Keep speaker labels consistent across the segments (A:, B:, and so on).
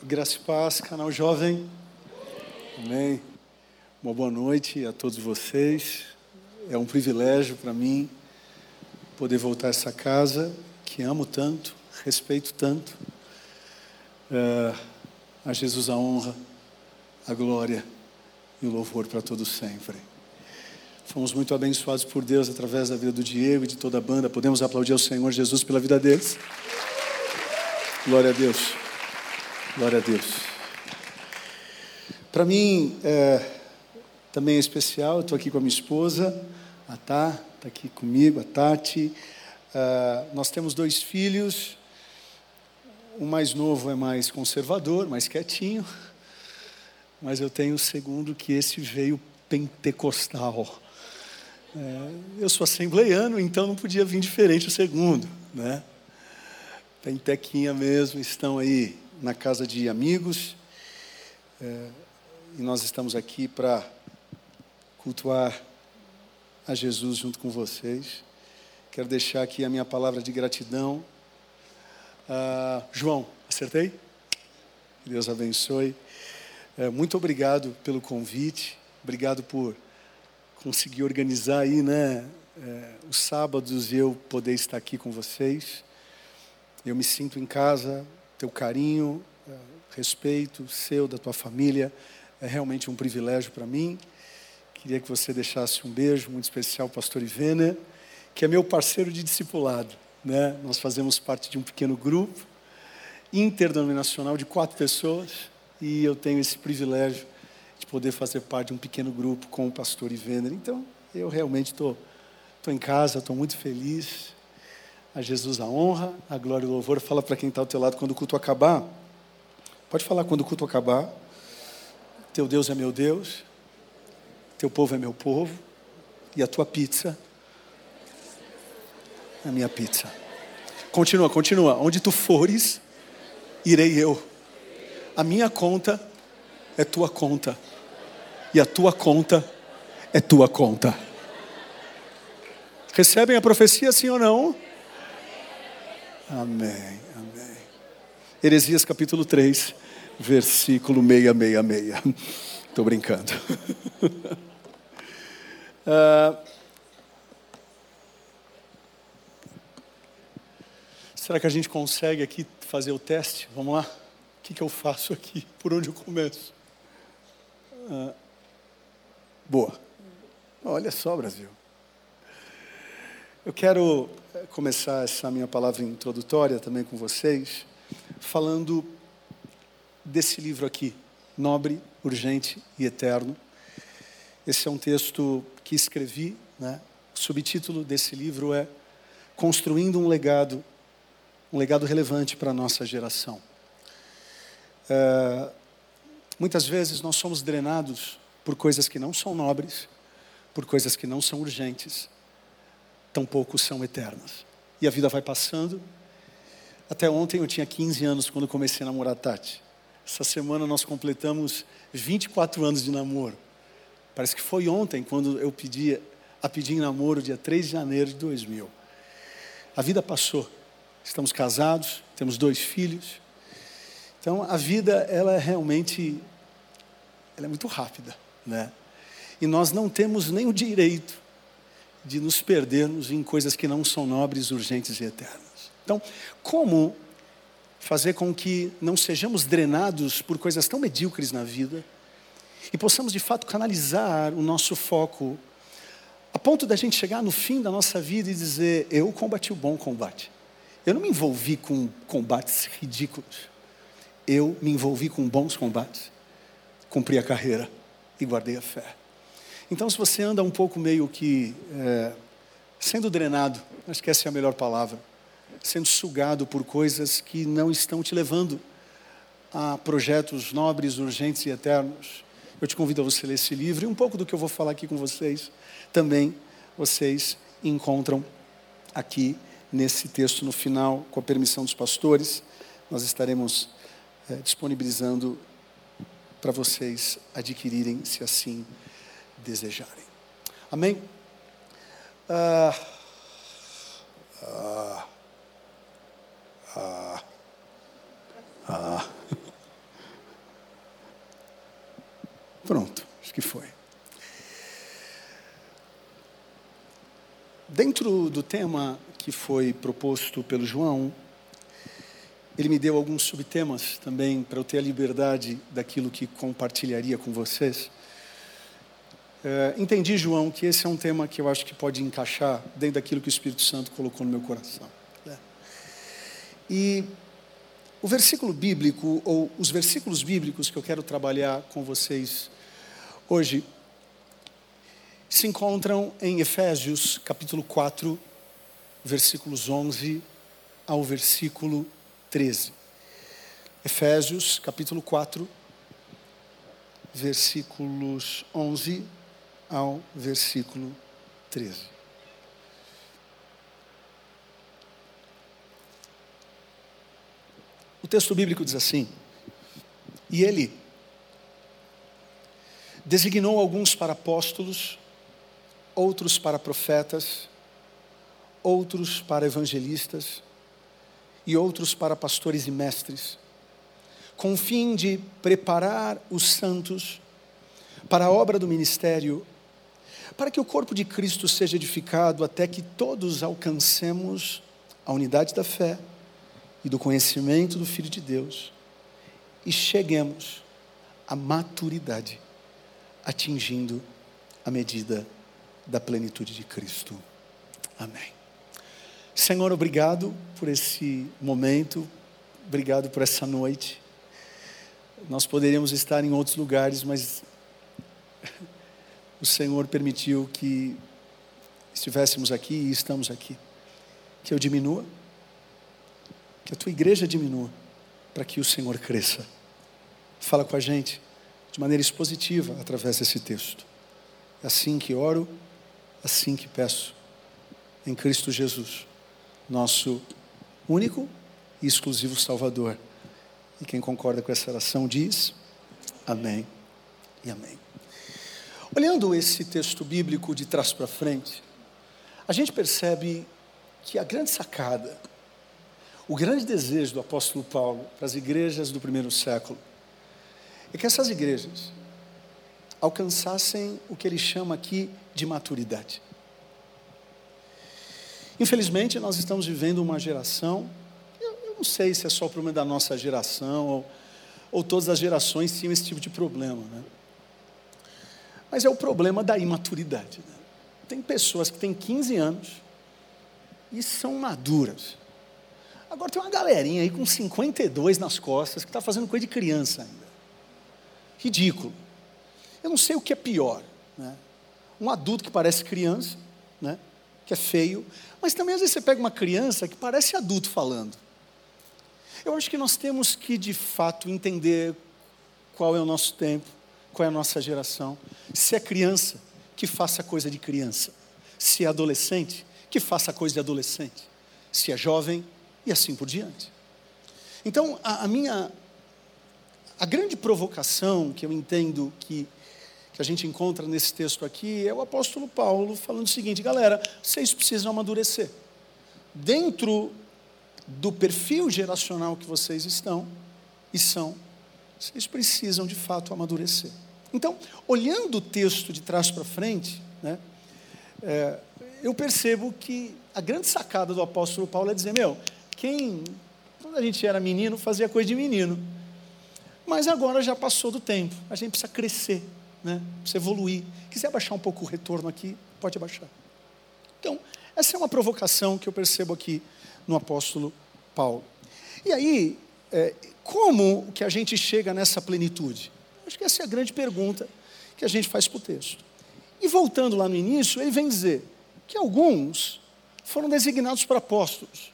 A: Graça e paz, canal jovem. Amém. Uma boa noite a todos vocês. É um privilégio para mim poder voltar a essa casa que amo tanto, respeito tanto. É, a Jesus a honra, a glória e o louvor para todos sempre. Fomos muito abençoados por Deus através da vida do Diego e de toda a banda. Podemos aplaudir ao Senhor Jesus pela vida deles. Glória a Deus. Glória a Deus. Para mim, é, também é especial, estou aqui com a minha esposa, a Tá, está aqui comigo, a Tati. Uh, nós temos dois filhos, o mais novo é mais conservador, mais quietinho, mas eu tenho o segundo que esse veio pentecostal. É, eu sou assembleiano, então não podia vir diferente o segundo, né? Pentequinha mesmo, estão aí na casa de amigos. É, e nós estamos aqui para cultuar a Jesus junto com vocês. Quero deixar aqui a minha palavra de gratidão. Ah, João, acertei? Deus abençoe. É, muito obrigado pelo convite. Obrigado por conseguir organizar aí, né? É, os sábados eu poder estar aqui com vocês. Eu me sinto em casa, teu carinho, eh, respeito seu, da tua família, é realmente um privilégio para mim. Queria que você deixasse um beijo muito especial ao pastor Ivena, que é meu parceiro de discipulado. Né? Nós fazemos parte de um pequeno grupo interdenominacional de quatro pessoas e eu tenho esse privilégio de poder fazer parte de um pequeno grupo com o pastor Ivena. Então, eu realmente estou em casa, estou muito feliz a Jesus a honra, a glória e o louvor. Fala para quem está ao teu lado quando o culto acabar. Pode falar quando o culto acabar. Teu Deus é meu Deus, teu povo é meu povo, e a tua pizza é a minha pizza. Continua, continua. Onde tu fores, irei eu. A minha conta é tua conta, e a tua conta é tua conta. Recebem a profecia, sim ou não? Amém, amém. Heresias capítulo 3, versículo 666. Estou brincando. uh, será que a gente consegue aqui fazer o teste? Vamos lá? O que, que eu faço aqui? Por onde eu começo? Uh, boa. Olha só, Brasil. Eu quero eh, começar essa minha palavra introdutória também com vocês, falando desse livro aqui, Nobre, Urgente e Eterno. Esse é um texto que escrevi, né? o subtítulo desse livro é Construindo um Legado, um legado relevante para a nossa geração. É, muitas vezes nós somos drenados por coisas que não são nobres, por coisas que não são urgentes tampouco são eternas. E a vida vai passando. Até ontem eu tinha 15 anos quando comecei a namorar a Tati. Essa semana nós completamos 24 anos de namoro. Parece que foi ontem quando eu pedi a pedir em namoro, dia 3 de janeiro de 2000. A vida passou. Estamos casados, temos dois filhos. Então a vida ela é realmente ela é muito rápida, né? E nós não temos nem o direito de nos perdermos em coisas que não são nobres, urgentes e eternas. Então, como fazer com que não sejamos drenados por coisas tão medíocres na vida e possamos de fato canalizar o nosso foco a ponto da gente chegar no fim da nossa vida e dizer: Eu combati o bom combate. Eu não me envolvi com combates ridículos. Eu me envolvi com bons combates. Cumpri a carreira e guardei a fé. Então, se você anda um pouco meio que é, sendo drenado, acho que essa é a melhor palavra, sendo sugado por coisas que não estão te levando a projetos nobres, urgentes e eternos, eu te convido a você ler esse livro e um pouco do que eu vou falar aqui com vocês também vocês encontram aqui nesse texto no final, com a permissão dos pastores, nós estaremos é, disponibilizando para vocês adquirirem, se assim desejarem. Amém? Ah, ah, ah, ah. Pronto, acho que foi. Dentro do tema que foi proposto pelo João, ele me deu alguns subtemas também para eu ter a liberdade daquilo que compartilharia com vocês. É, entendi, João, que esse é um tema que eu acho que pode encaixar dentro daquilo que o Espírito Santo colocou no meu coração. É. E o versículo bíblico, ou os versículos bíblicos que eu quero trabalhar com vocês hoje, se encontram em Efésios capítulo 4, versículos 11 ao versículo 13. Efésios capítulo 4, versículos 11 ao versículo 13. O texto bíblico diz assim: E ele designou alguns para apóstolos, outros para profetas, outros para evangelistas e outros para pastores e mestres, com o fim de preparar os santos para a obra do ministério, para que o corpo de Cristo seja edificado até que todos alcancemos a unidade da fé e do conhecimento do Filho de Deus e cheguemos à maturidade, atingindo a medida da plenitude de Cristo. Amém. Senhor, obrigado por esse momento, obrigado por essa noite. Nós poderíamos estar em outros lugares, mas o Senhor permitiu que estivéssemos aqui e estamos aqui. Que eu diminua, que a tua igreja diminua, para que o Senhor cresça. Fala com a gente de maneira expositiva através desse texto. É assim que oro assim que peço, em Cristo Jesus, nosso único e exclusivo Salvador. E quem concorda com essa oração diz: Amém e Amém. Olhando esse texto bíblico de trás para frente, a gente percebe que a grande sacada, o grande desejo do apóstolo Paulo para as igrejas do primeiro século, é que essas igrejas alcançassem o que ele chama aqui de maturidade. Infelizmente, nós estamos vivendo uma geração, eu, não sei se é só o problema da nossa geração, ou, ou todas as gerações tinham esse tipo de problema, né? Mas é o problema da imaturidade. Né? Tem pessoas que têm 15 anos e são maduras. Agora tem uma galerinha aí com 52 nas costas que está fazendo coisa de criança ainda. Ridículo. Eu não sei o que é pior. Né? Um adulto que parece criança, né? que é feio, mas também às vezes você pega uma criança que parece adulto falando. Eu acho que nós temos que de fato entender qual é o nosso tempo, qual é a nossa geração. Se é criança, que faça coisa de criança. Se é adolescente, que faça coisa de adolescente. Se é jovem, e assim por diante. Então, a, a minha. A grande provocação que eu entendo que que a gente encontra nesse texto aqui é o apóstolo Paulo falando o seguinte: galera, vocês precisam amadurecer. Dentro do perfil geracional que vocês estão e são, vocês precisam de fato amadurecer. Então, olhando o texto de trás para frente, né, é, eu percebo que a grande sacada do apóstolo Paulo é dizer: meu, quem, quando a gente era menino, fazia coisa de menino, mas agora já passou do tempo, a gente precisa crescer né? Você evoluir. Quiser baixar um pouco o retorno aqui, pode abaixar. Então, essa é uma provocação que eu percebo aqui no apóstolo Paulo. E aí, é, como que a gente chega nessa plenitude? Acho que essa é a grande pergunta que a gente faz para o texto. E voltando lá no início, ele vem dizer que alguns foram designados para apóstolos,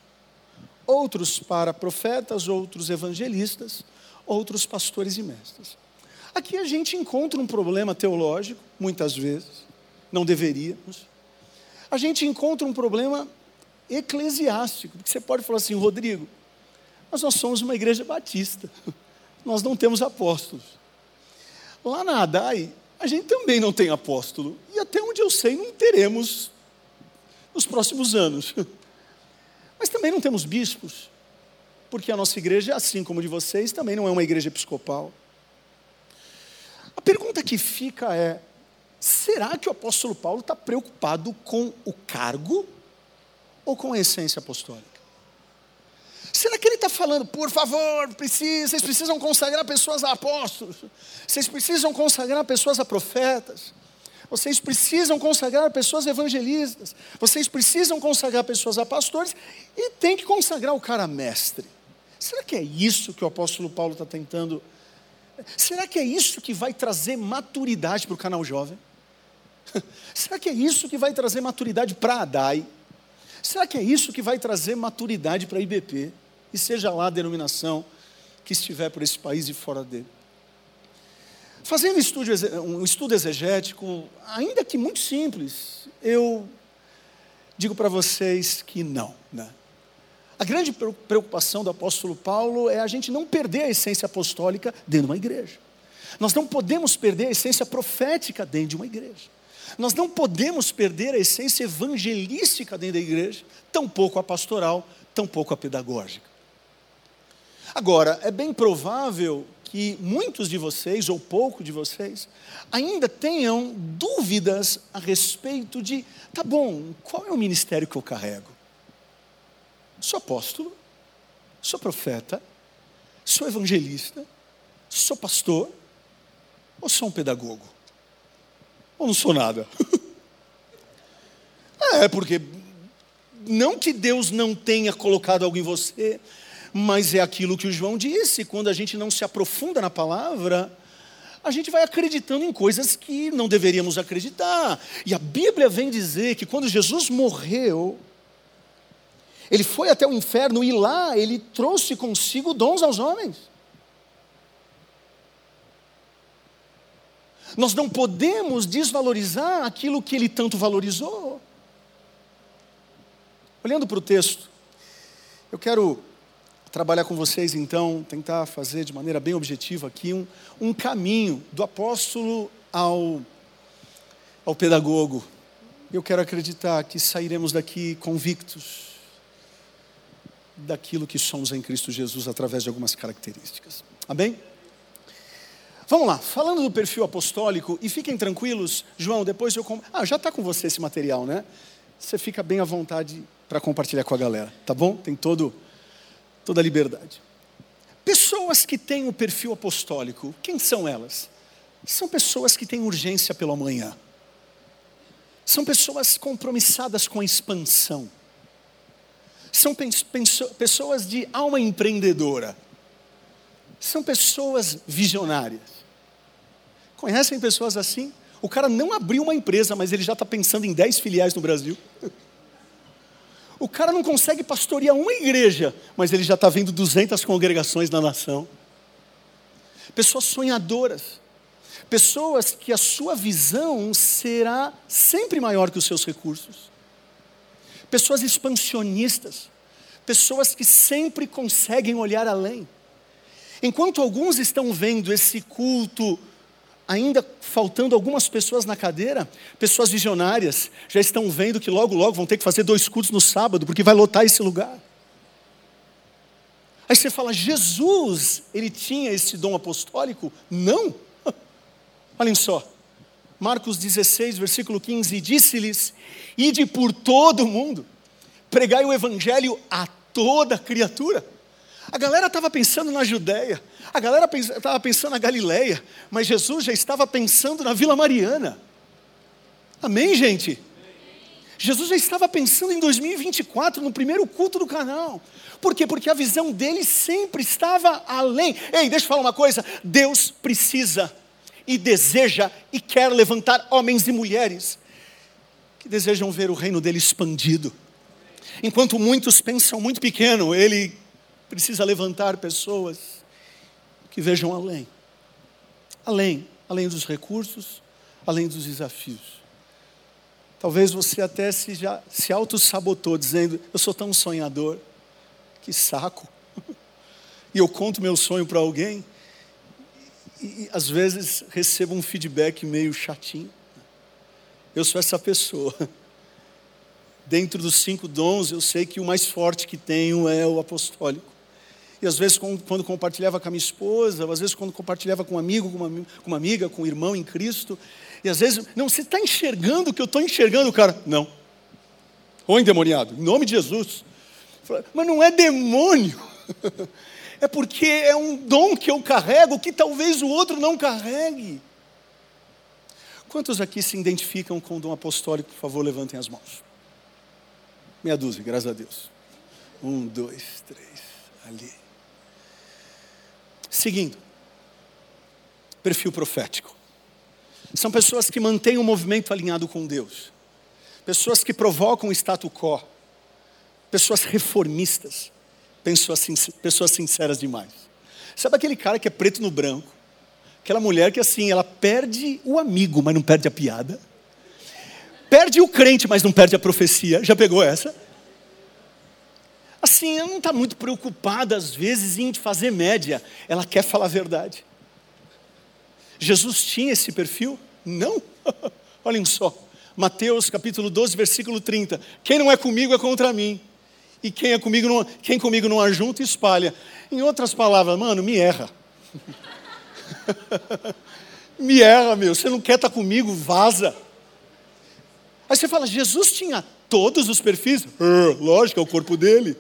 A: outros para profetas, outros evangelistas, outros pastores e mestres. Aqui a gente encontra um problema teológico, muitas vezes, não deveríamos. A gente encontra um problema eclesiástico, porque você pode falar assim, Rodrigo, mas nós somos uma igreja batista, nós não temos apóstolos. Lá na Adai, a gente também não tem apóstolo, e até onde eu sei, não teremos nos próximos anos. Mas também não temos bispos, porque a nossa igreja, assim como a de vocês, também não é uma igreja episcopal pergunta que fica é: será que o apóstolo Paulo está preocupado com o cargo ou com a essência apostólica? Será que ele está falando, por favor, precisa, vocês precisam consagrar pessoas a apóstolos, vocês precisam consagrar pessoas a profetas, vocês precisam consagrar pessoas evangelistas, vocês precisam consagrar pessoas a pastores e tem que consagrar o cara mestre. Será que é isso que o apóstolo Paulo está tentando? Será que é isso que vai trazer maturidade para o canal jovem? Será que é isso que vai trazer maturidade para a DAI? Será que é isso que vai trazer maturidade para a IBP? E seja lá a denominação que estiver por esse país e fora dele. Fazendo um estudo exegético, ainda que muito simples, eu digo para vocês que não. Né? A grande preocupação do apóstolo Paulo é a gente não perder a essência apostólica dentro de uma igreja. Nós não podemos perder a essência profética dentro de uma igreja. Nós não podemos perder a essência evangelística dentro da igreja, tampouco a pastoral, tampouco a pedagógica. Agora, é bem provável que muitos de vocês, ou pouco de vocês, ainda tenham dúvidas a respeito de, tá bom, qual é o ministério que eu carrego? Sou apóstolo, sou profeta, sou evangelista, sou pastor, ou sou um pedagogo? Ou não sou nada? é, porque não que Deus não tenha colocado algo em você, mas é aquilo que o João disse: quando a gente não se aprofunda na palavra, a gente vai acreditando em coisas que não deveríamos acreditar. E a Bíblia vem dizer que quando Jesus morreu, ele foi até o inferno e lá ele trouxe consigo dons aos homens. Nós não podemos desvalorizar aquilo que ele tanto valorizou. Olhando para o texto, eu quero trabalhar com vocês então, tentar fazer de maneira bem objetiva aqui um, um caminho do apóstolo ao, ao pedagogo. Eu quero acreditar que sairemos daqui convictos daquilo que somos em Cristo Jesus através de algumas características. Amém? Vamos lá, falando do perfil apostólico, e fiquem tranquilos, João, depois eu. Ah, já está com você esse material, né? Você fica bem à vontade para compartilhar com a galera, tá bom? Tem todo toda a liberdade. Pessoas que têm o perfil apostólico, quem são elas? São pessoas que têm urgência pelo amanhã. São pessoas compromissadas com a expansão. São pessoas de alma empreendedora. São pessoas visionárias. Conhecem pessoas assim? O cara não abriu uma empresa, mas ele já está pensando em 10 filiais no Brasil. O cara não consegue pastorear uma igreja, mas ele já está vendo 200 congregações na nação. Pessoas sonhadoras, pessoas que a sua visão será sempre maior que os seus recursos. Pessoas expansionistas, pessoas que sempre conseguem olhar além. Enquanto alguns estão vendo esse culto ainda faltando algumas pessoas na cadeira, pessoas visionárias, já estão vendo que logo, logo vão ter que fazer dois cultos no sábado, porque vai lotar esse lugar. Aí você fala, Jesus, ele tinha esse dom apostólico? Não. Olhem só, Marcos 16, versículo 15: Disse-lhes: Ide por todo o mundo, pregai o evangelho a toda criatura. A galera estava pensando na Judéia, a galera estava pensando na Galileia, mas Jesus já estava pensando na Vila Mariana. Amém, gente? Jesus já estava pensando em 2024, no primeiro culto do canal. Por quê? Porque a visão dele sempre estava além. Ei, deixa eu falar uma coisa: Deus precisa e deseja e quer levantar homens e mulheres que desejam ver o reino dele expandido. Enquanto muitos pensam muito pequeno, ele precisa levantar pessoas que vejam além. Além, além dos recursos, além dos desafios. Talvez você até se, já, se auto-sabotou, dizendo: Eu sou tão sonhador, que saco. E eu conto meu sonho para alguém, e, e às vezes recebo um feedback meio chatinho. Eu sou essa pessoa. Dentro dos cinco dons, eu sei que o mais forte que tenho é o apostólico. E às vezes quando compartilhava com a minha esposa, ou às vezes quando compartilhava com um amigo, com uma, amiga, com um irmão em Cristo, e às vezes, não, você está enxergando o que eu estou enxergando, cara? Não. Ou endemoniado, em nome de Jesus. Mas não é demônio. É porque é um dom que eu carrego que talvez o outro não carregue. Quantos aqui se identificam com o dom apostólico? Por favor, levantem as mãos. Meia dúzia, graças a Deus. Um, dois, três, ali. Seguindo. Perfil profético. São pessoas que mantêm o um movimento alinhado com Deus. Pessoas que provocam o status quo. Pessoas reformistas. Pessoas, sinceras demais. Sabe aquele cara que é preto no branco? Aquela mulher que assim, ela perde o amigo, mas não perde a piada. Perde o crente, mas não perde a profecia. Já pegou essa? Assim, ela não está muito preocupada, às vezes, em fazer média. Ela quer falar a verdade. Jesus tinha esse perfil? Não. Olhem só. Mateus capítulo 12, versículo 30. Quem não é comigo é contra mim. E quem é comigo não, quem comigo não ajunta, espalha. Em outras palavras, mano, me erra. me erra, meu. Você não quer estar comigo, vaza. Aí você fala, Jesus tinha todos os perfis? Uh, lógico, é o corpo dele.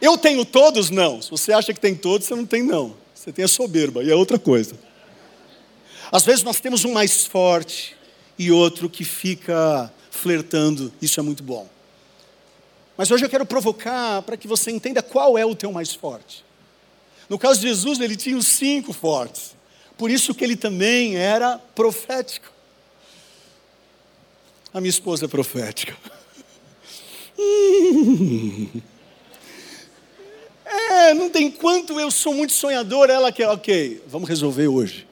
A: Eu tenho todos? Não. Se você acha que tem todos, você não tem, não. Você tem a soberba, e é outra coisa. Às vezes nós temos um mais forte e outro que fica flertando, isso é muito bom. Mas hoje eu quero provocar para que você entenda qual é o teu mais forte. No caso de Jesus, ele tinha os cinco fortes. Por isso que ele também era profético. A minha esposa é profética. É, não tem quanto eu sou muito sonhador, ela quer, ok, vamos resolver hoje.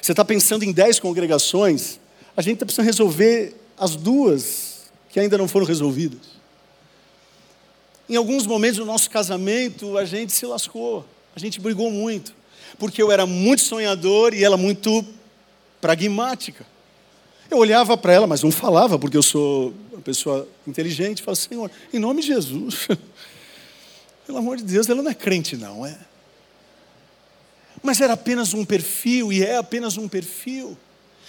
A: Você está pensando em dez congregações, a gente está precisando resolver as duas que ainda não foram resolvidas. Em alguns momentos do nosso casamento, a gente se lascou, a gente brigou muito, porque eu era muito sonhador e ela muito pragmática. Eu olhava para ela, mas não falava, porque eu sou uma pessoa inteligente, e falava, Senhor, em nome de Jesus, Pelo amor de Deus, ela não é crente, não, é? Mas era apenas um perfil, e é apenas um perfil.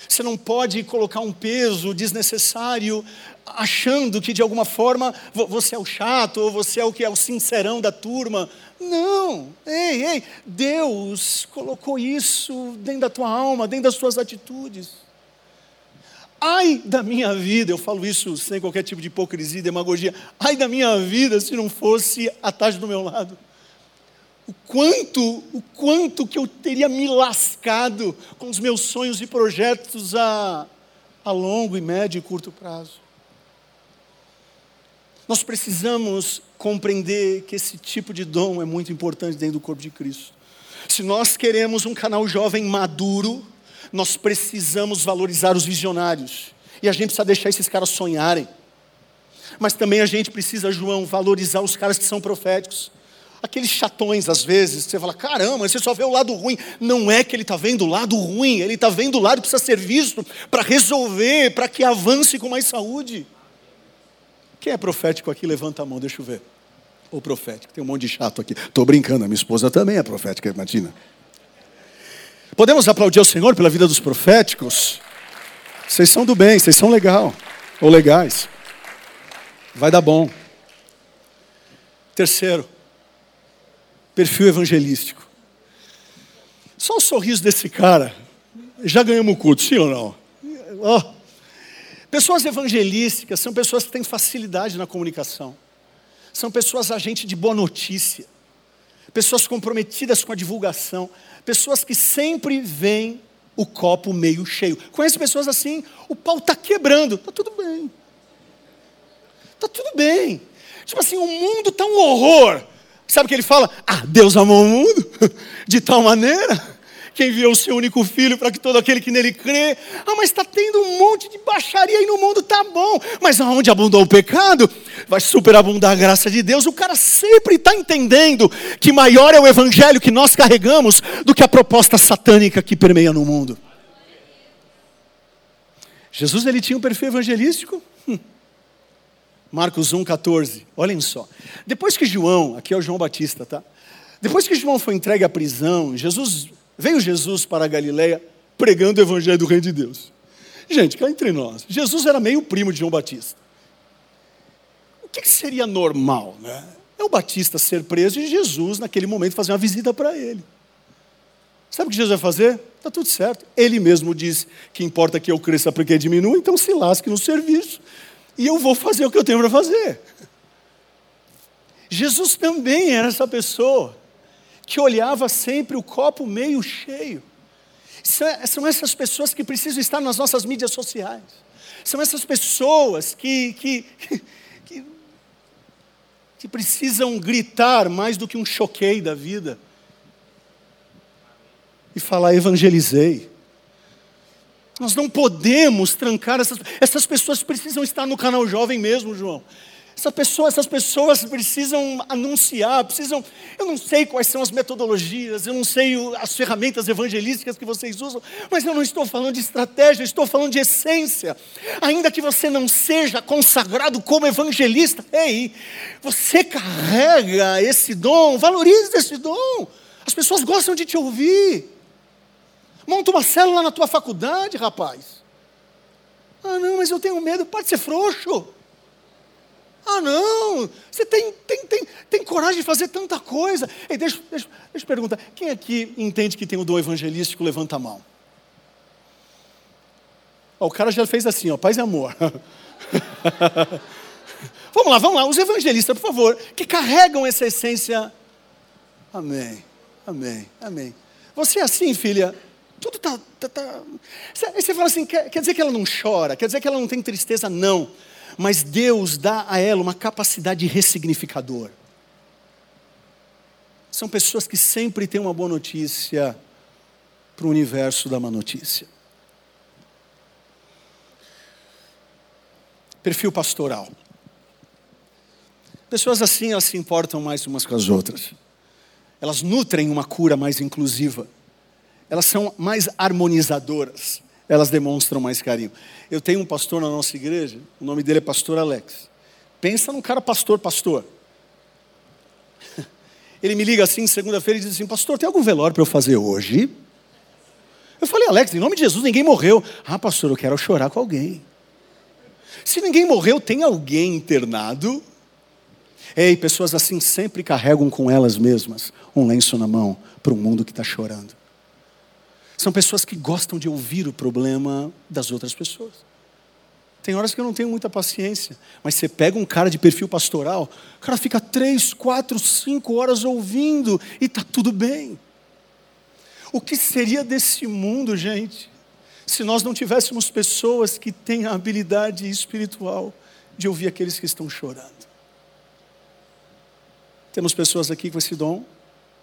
A: Você não pode colocar um peso desnecessário, achando que de alguma forma você é o chato, ou você é o que é o sincerão da turma. Não, ei, ei, Deus colocou isso dentro da tua alma, dentro das tuas atitudes. Ai da minha vida, eu falo isso sem qualquer tipo de hipocrisia demagogia. Ai da minha vida se não fosse a Tati do meu lado. O quanto, o quanto que eu teria me lascado com os meus sonhos e projetos a, a longo e médio e curto prazo. Nós precisamos compreender que esse tipo de dom é muito importante dentro do corpo de Cristo. Se nós queremos um canal jovem maduro, nós precisamos valorizar os visionários. E a gente precisa deixar esses caras sonharem. Mas também a gente precisa, João, valorizar os caras que são proféticos. Aqueles chatões, às vezes, você fala, caramba, você só vê o lado ruim. Não é que ele está vendo o lado ruim, ele está vendo o lado que precisa ser visto para resolver, para que avance com mais saúde. Quem é profético aqui? Levanta a mão, deixa eu ver. O profético, tem um monte de chato aqui. Estou brincando, a minha esposa também é profética, imagina. Podemos aplaudir ao Senhor pela vida dos proféticos? Vocês são do bem, vocês são legal, ou legais. Vai dar bom. Terceiro, perfil evangelístico. Só o sorriso desse cara, já ganhamos o culto, sim ou não? Oh. Pessoas evangelísticas são pessoas que têm facilidade na comunicação. São pessoas agentes de boa notícia. Pessoas comprometidas com a divulgação pessoas que sempre veem o copo meio cheio. Conhece pessoas assim, o pau está quebrando, está tudo bem. Está tudo bem. Tipo assim, o mundo está um horror. Sabe o que ele fala? Ah, Deus amou o mundo de tal maneira que enviou o seu único filho para que todo aquele que nele crê. Ah, mas está tendo um monte de baixaria aí no mundo, tá bom. Mas aonde abundou o pecado, vai superabundar a graça de Deus. O cara sempre está entendendo que maior é o evangelho que nós carregamos do que a proposta satânica que permeia no mundo. Jesus ele tinha um perfil evangelístico? Hum. Marcos 1,14. Olhem só. Depois que João, aqui é o João Batista, tá? Depois que João foi entregue à prisão, Jesus veio Jesus para a Galileia pregando o evangelho do reino de Deus. Gente, cá entre nós, Jesus era meio primo de João Batista. O que, seria normal, né? É o Batista ser preso e Jesus, naquele momento, fazer uma visita para ele. Sabe o que Jesus vai fazer? Está tudo certo. Ele mesmo disse que importa que eu cresça para que diminua, então se lasque no serviço. E eu vou fazer o que eu tenho para fazer. Jesus também era essa pessoa que olhava sempre o copo meio cheio. São essas pessoas que precisam estar nas nossas mídias sociais. São essas pessoas que, que, que, que precisam gritar mais do que um choquei da vida e falar: evangelizei. Nós não podemos trancar essas, essas pessoas precisam estar no canal jovem mesmo, João. Essa pessoa, essas pessoas precisam anunciar, precisam. Eu não sei quais são as metodologias, eu não sei as ferramentas evangelísticas que vocês usam, mas eu não estou falando de estratégia, estou falando de essência. Ainda que você não seja consagrado como evangelista, ei, você carrega esse dom, valorize esse dom. As pessoas gostam de te ouvir. Monta uma célula na tua faculdade, rapaz. Ah, não, mas eu tenho medo. Pode ser frouxo. Ah, não, você tem, tem, tem, tem coragem de fazer tanta coisa. Ei, deixa, deixa, deixa eu perguntar: quem aqui entende que tem o dom evangelístico? Levanta a mão. o cara já fez assim, ó, paz e amor. vamos lá, vamos lá, os evangelistas, por favor, que carregam essa essência. Amém, amém, amém. Você é assim, filha? Tudo está. Tá, tá. Aí você fala assim: quer, quer dizer que ela não chora, quer dizer que ela não tem tristeza? Não. Mas Deus dá a ela uma capacidade ressignificadora. São pessoas que sempre têm uma boa notícia para o universo da má notícia. Perfil pastoral. Pessoas assim, elas se importam mais umas com as outras. Elas nutrem uma cura mais inclusiva elas são mais harmonizadoras, elas demonstram mais carinho. Eu tenho um pastor na nossa igreja, o nome dele é Pastor Alex. Pensa num cara pastor, pastor. Ele me liga assim, segunda-feira, e diz assim: Pastor, tem algum velório para eu fazer hoje? Eu falei, Alex, em nome de Jesus, ninguém morreu. Ah, pastor, eu quero chorar com alguém. Se ninguém morreu, tem alguém internado? Ei, pessoas assim sempre carregam com elas mesmas um lenço na mão para um mundo que está chorando. São pessoas que gostam de ouvir o problema das outras pessoas. Tem horas que eu não tenho muita paciência, mas você pega um cara de perfil pastoral, o cara fica três, quatro, cinco horas ouvindo e está tudo bem. O que seria desse mundo, gente, se nós não tivéssemos pessoas que têm a habilidade espiritual de ouvir aqueles que estão chorando? Temos pessoas aqui com esse dom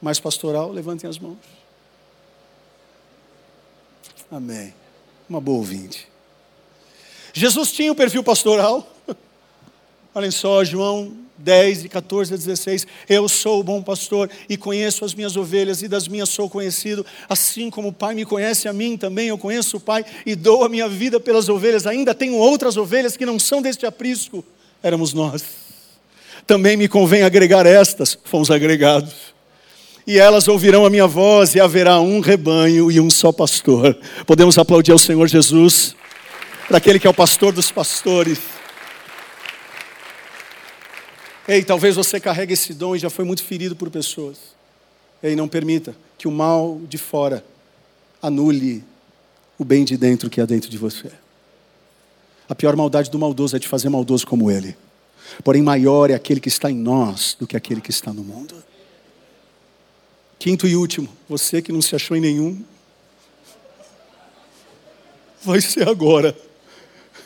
A: mais pastoral, levantem as mãos. Amém. Uma boa ouvinte. Jesus tinha o perfil pastoral. Olhem só, João 10, de 14 a 16. Eu sou o bom pastor e conheço as minhas ovelhas e das minhas sou conhecido. Assim como o Pai me conhece a mim, também eu conheço o Pai e dou a minha vida pelas ovelhas. Ainda tenho outras ovelhas que não são deste aprisco. Éramos nós. Também me convém agregar estas. Fomos agregados e elas ouvirão a minha voz, e haverá um rebanho e um só pastor. Podemos aplaudir ao Senhor Jesus, para aquele que é o pastor dos pastores. Ei, talvez você carregue esse dom e já foi muito ferido por pessoas. Ei, não permita que o mal de fora anule o bem de dentro que há dentro de você. A pior maldade do maldoso é te fazer maldoso como ele. Porém, maior é aquele que está em nós do que aquele que está no mundo. Quinto e último, você que não se achou em nenhum, vai ser agora,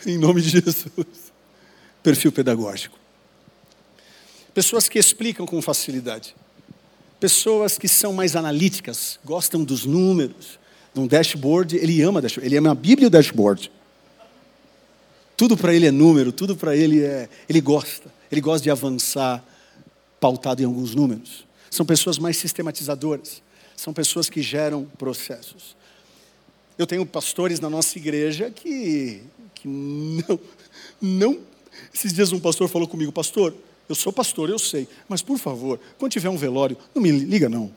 A: em nome de Jesus. Perfil pedagógico. Pessoas que explicam com facilidade. Pessoas que são mais analíticas, gostam dos números, de um dashboard, ele ama dashboard, ele ama a Bíblia e o dashboard. Tudo para ele é número, tudo para ele é. Ele gosta, ele gosta de avançar pautado em alguns números. São pessoas mais sistematizadoras, são pessoas que geram processos. Eu tenho pastores na nossa igreja que, que não, não, Esses dias um pastor falou comigo, pastor, eu sou pastor, eu sei, mas por favor, quando tiver um velório, não me liga não.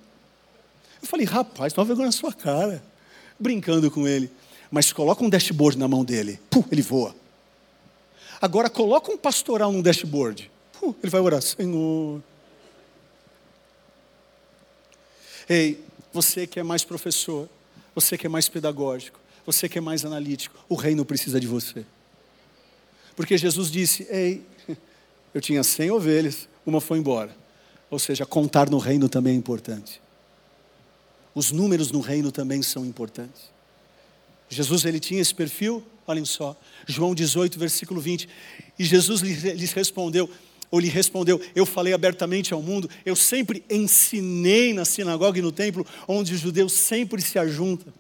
A: Eu falei, rapaz, toma vergonha na sua cara. Brincando com ele. Mas coloca um dashboard na mão dele. Puh, ele voa. Agora coloca um pastoral no dashboard. Puh, ele vai orar, Senhor. Ei, você que é mais professor, você que é mais pedagógico, você que é mais analítico, o reino precisa de você. Porque Jesus disse: Ei, eu tinha cem ovelhas, uma foi embora. Ou seja, contar no reino também é importante. Os números no reino também são importantes. Jesus ele tinha esse perfil, olhem só, João 18, versículo 20. E Jesus lhes respondeu, ou lhe respondeu: Eu falei abertamente ao mundo, eu sempre ensinei na sinagoga e no templo, onde os judeus sempre se ajuntam,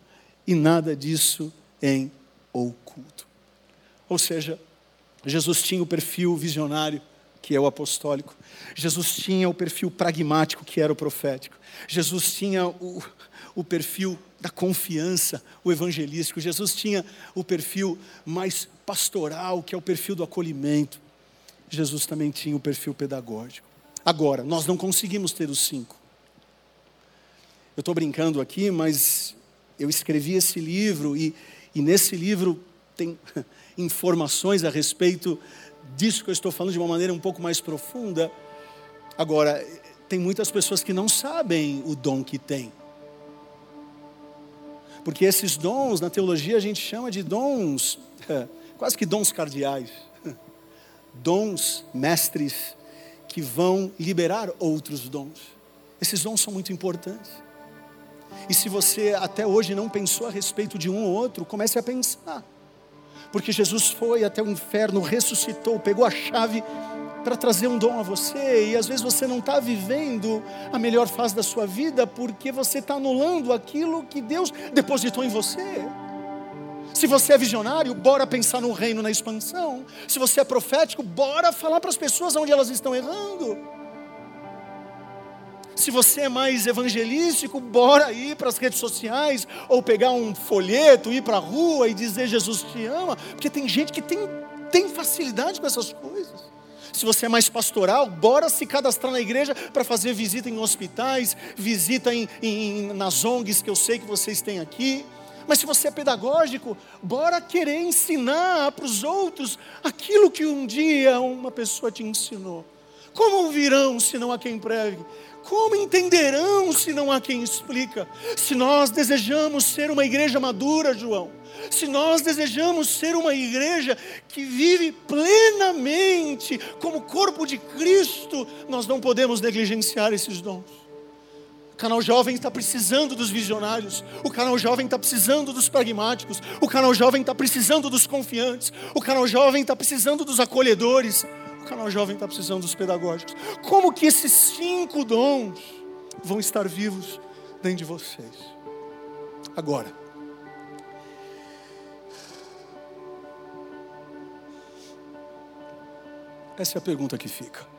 A: e nada disso em oculto. Ou seja, Jesus tinha o perfil visionário, que é o apostólico. Jesus tinha o perfil pragmático, que era o profético. Jesus tinha o, o perfil da confiança, o evangelístico. Jesus tinha o perfil mais pastoral, que é o perfil do acolhimento. Jesus também tinha o perfil pedagógico. Agora, nós não conseguimos ter os cinco. Eu estou brincando aqui, mas eu escrevi esse livro e, e nesse livro tem informações a respeito disso que eu estou falando de uma maneira um pouco mais profunda. Agora, tem muitas pessoas que não sabem o dom que têm. Porque esses dons, na teologia, a gente chama de dons, quase que dons cardeais. Dons mestres que vão liberar outros dons. Esses dons são muito importantes. E se você até hoje não pensou a respeito de um ou outro, comece a pensar. Porque Jesus foi até o inferno, ressuscitou, pegou a chave para trazer um dom a você, e às vezes você não está vivendo a melhor fase da sua vida porque você está anulando aquilo que Deus depositou em você. Se você é visionário, bora pensar no reino na expansão. Se você é profético, bora falar para as pessoas onde elas estão errando. Se você é mais evangelístico, bora ir para as redes sociais ou pegar um folheto, ir para a rua e dizer Jesus te ama, porque tem gente que tem, tem facilidade com essas coisas. Se você é mais pastoral, bora se cadastrar na igreja para fazer visita em hospitais, visita em, em, nas ONGs que eu sei que vocês têm aqui. Mas se você é pedagógico, bora querer ensinar para os outros aquilo que um dia uma pessoa te ensinou. Como virão se não há quem pregue? Como entenderão se não há quem explica? Se nós desejamos ser uma igreja madura, João, se nós desejamos ser uma igreja que vive plenamente como corpo de Cristo, nós não podemos negligenciar esses dons. Canal jovem está precisando dos visionários, o canal jovem está precisando dos pragmáticos, o canal jovem está precisando dos confiantes, o canal jovem está precisando dos acolhedores, o canal jovem está precisando dos pedagógicos. Como que esses cinco dons vão estar vivos dentro de vocês? Agora, Essa é a pergunta que fica.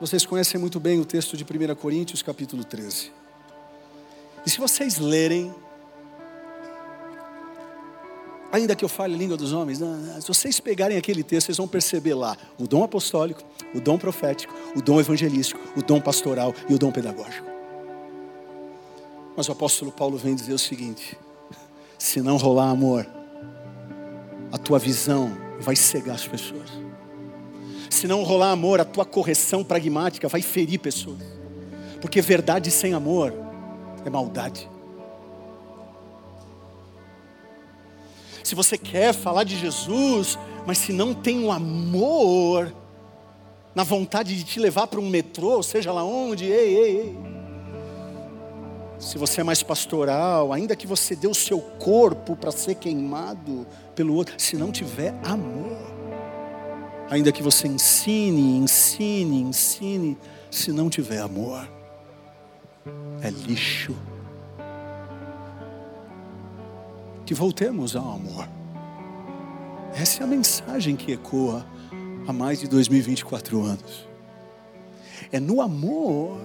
A: Vocês conhecem muito bem o texto de 1 Coríntios, capítulo 13. E se vocês lerem, ainda que eu fale a língua dos homens, se vocês pegarem aquele texto, vocês vão perceber lá o dom apostólico, o dom profético, o dom evangelístico, o dom pastoral e o dom pedagógico. Mas o apóstolo Paulo vem dizer o seguinte: se não rolar amor, a tua visão vai cegar as pessoas. Se não rolar amor, a tua correção pragmática vai ferir pessoas. Porque verdade sem amor é maldade. Se você quer falar de Jesus, mas se não tem um amor, na vontade de te levar para um metrô, seja lá onde, ei, ei, ei. Se você é mais pastoral, ainda que você dê o seu corpo para ser queimado, pelo outro, se não tiver amor. Ainda que você ensine, ensine, ensine, se não tiver amor, é lixo. Que voltemos ao amor. Essa é a mensagem que ecoa há mais de 2024 anos. É no amor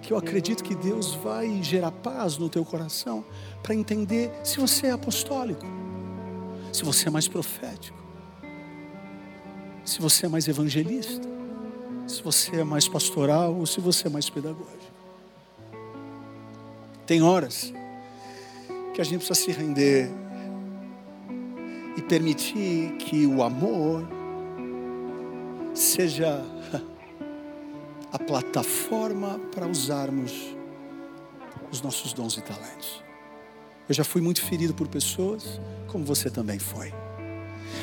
A: que eu acredito que Deus vai gerar paz no teu coração para entender se você é apostólico, se você é mais profético, se você é mais evangelista, se você é mais pastoral ou se você é mais pedagógico. Tem horas que a gente precisa se render e permitir que o amor seja a plataforma para usarmos os nossos dons e talentos. Eu já fui muito ferido por pessoas, como você também foi.